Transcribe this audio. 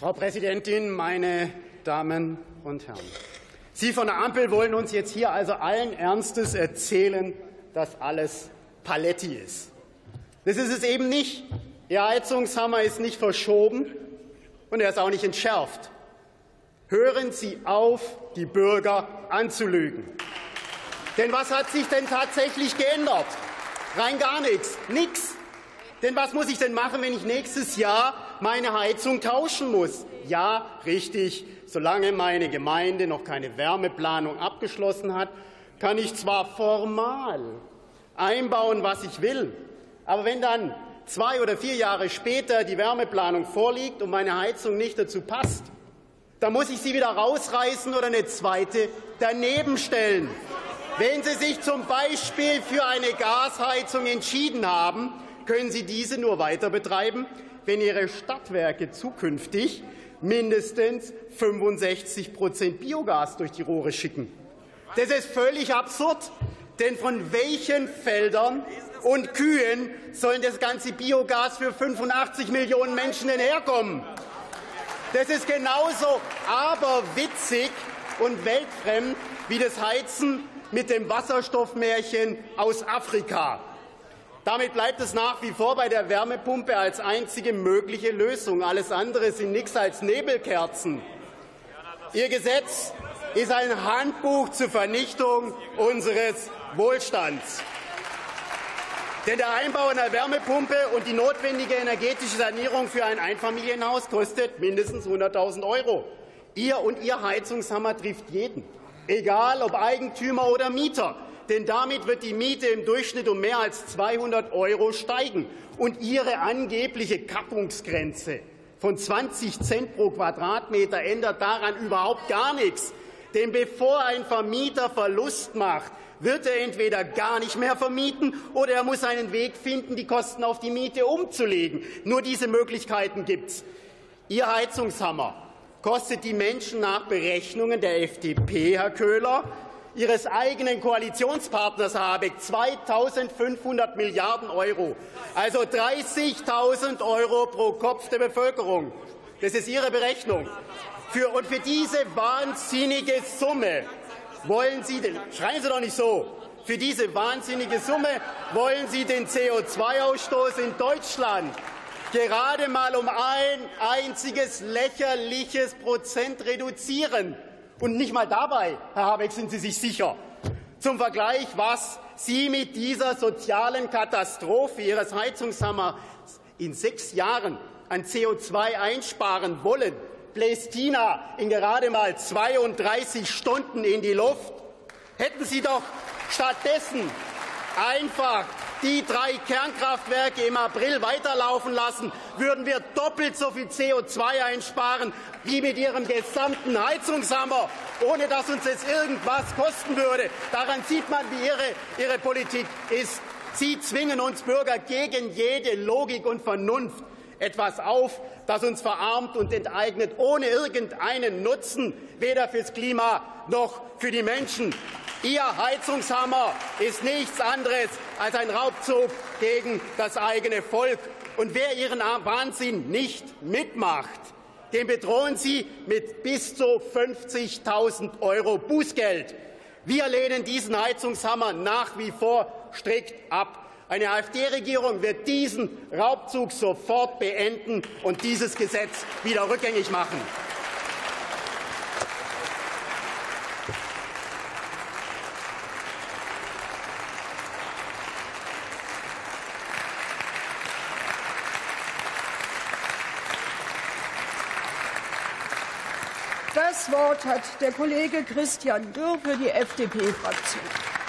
Frau Präsidentin, meine Damen und Herren! Sie von der Ampel wollen uns jetzt hier also allen Ernstes erzählen, dass alles Paletti ist. Das ist es eben nicht. Ihr Heizungshammer ist nicht verschoben und er ist auch nicht entschärft. Hören Sie auf, die Bürger anzulügen. Denn was hat sich denn tatsächlich geändert? Rein gar nichts. Nichts. Denn was muss ich denn machen, wenn ich nächstes Jahr meine Heizung tauschen muss? Ja, richtig. Solange meine Gemeinde noch keine Wärmeplanung abgeschlossen hat, kann ich zwar formal einbauen, was ich will, aber wenn dann zwei oder vier Jahre später die Wärmeplanung vorliegt und meine Heizung nicht dazu passt, dann muss ich sie wieder rausreißen oder eine zweite daneben stellen. Wenn Sie sich zum Beispiel für eine Gasheizung entschieden haben, können Sie diese nur weiter betreiben, wenn Ihre Stadtwerke zukünftig mindestens 65 Biogas durch die Rohre schicken. Das ist völlig absurd. Denn von welchen Feldern und Kühen sollen das ganze Biogas für 85 Millionen Menschen denn herkommen? Das ist genauso aberwitzig und weltfremd wie das Heizen mit dem Wasserstoffmärchen aus Afrika. Damit bleibt es nach wie vor bei der Wärmepumpe als einzige mögliche Lösung. Alles andere sind nichts als Nebelkerzen. Ihr Gesetz ist ein Handbuch zur Vernichtung unseres Wohlstands. Denn der Einbau einer Wärmepumpe und die notwendige energetische Sanierung für ein Einfamilienhaus kostet mindestens 100.000 Euro. Ihr und Ihr Heizungshammer trifft jeden, egal ob Eigentümer oder Mieter denn damit wird die Miete im Durchschnitt um mehr als 200 Euro steigen. Und Ihre angebliche Kappungsgrenze von 20 Cent pro Quadratmeter ändert daran überhaupt gar nichts. Denn bevor ein Vermieter Verlust macht, wird er entweder gar nicht mehr vermieten oder er muss einen Weg finden, die Kosten auf die Miete umzulegen. Nur diese Möglichkeiten gibt es. Ihr Heizungshammer kostet die Menschen nach Berechnungen der FDP, Herr Köhler, Ihres eigenen Koalitionspartners Habeck 2.500 Milliarden Euro, also 30.000 Euro pro Kopf der Bevölkerung. Das ist Ihre Berechnung. Für, und für diese wahnsinnige Summe wollen Sie den, schreien Sie doch nicht so, für diese wahnsinnige Summe wollen Sie den CO2-Ausstoß in Deutschland gerade mal um ein einziges lächerliches Prozent reduzieren. Und nicht mal dabei, Herr Habeck, sind Sie sich sicher. Zum Vergleich, was Sie mit dieser sozialen Katastrophe Ihres Heizungshammers in sechs Jahren an CO2 einsparen wollen, bläst China in gerade mal 32 Stunden in die Luft. Hätten Sie doch stattdessen einfach die drei Kernkraftwerke im April weiterlaufen lassen, würden wir doppelt so viel CO2 einsparen wie mit Ihrem gesamten Heizungshammer, ohne dass uns das irgendwas kosten würde. Daran sieht man, wie Ihre, Ihre Politik ist. Sie zwingen uns Bürger gegen jede Logik und Vernunft etwas auf, das uns verarmt und enteignet, ohne irgendeinen Nutzen, weder fürs Klima noch für die Menschen. Ihr Heizungshammer ist nichts anderes als ein Raubzug gegen das eigene Volk. Und wer Ihren Wahnsinn nicht mitmacht, den bedrohen Sie mit bis zu 50.000 Euro Bußgeld. Wir lehnen diesen Heizungshammer nach wie vor strikt ab. Eine AfD-Regierung wird diesen Raubzug sofort beenden und dieses Gesetz wieder rückgängig machen. Das Wort hat der Kollege Christian Dürr für die FDP-Fraktion.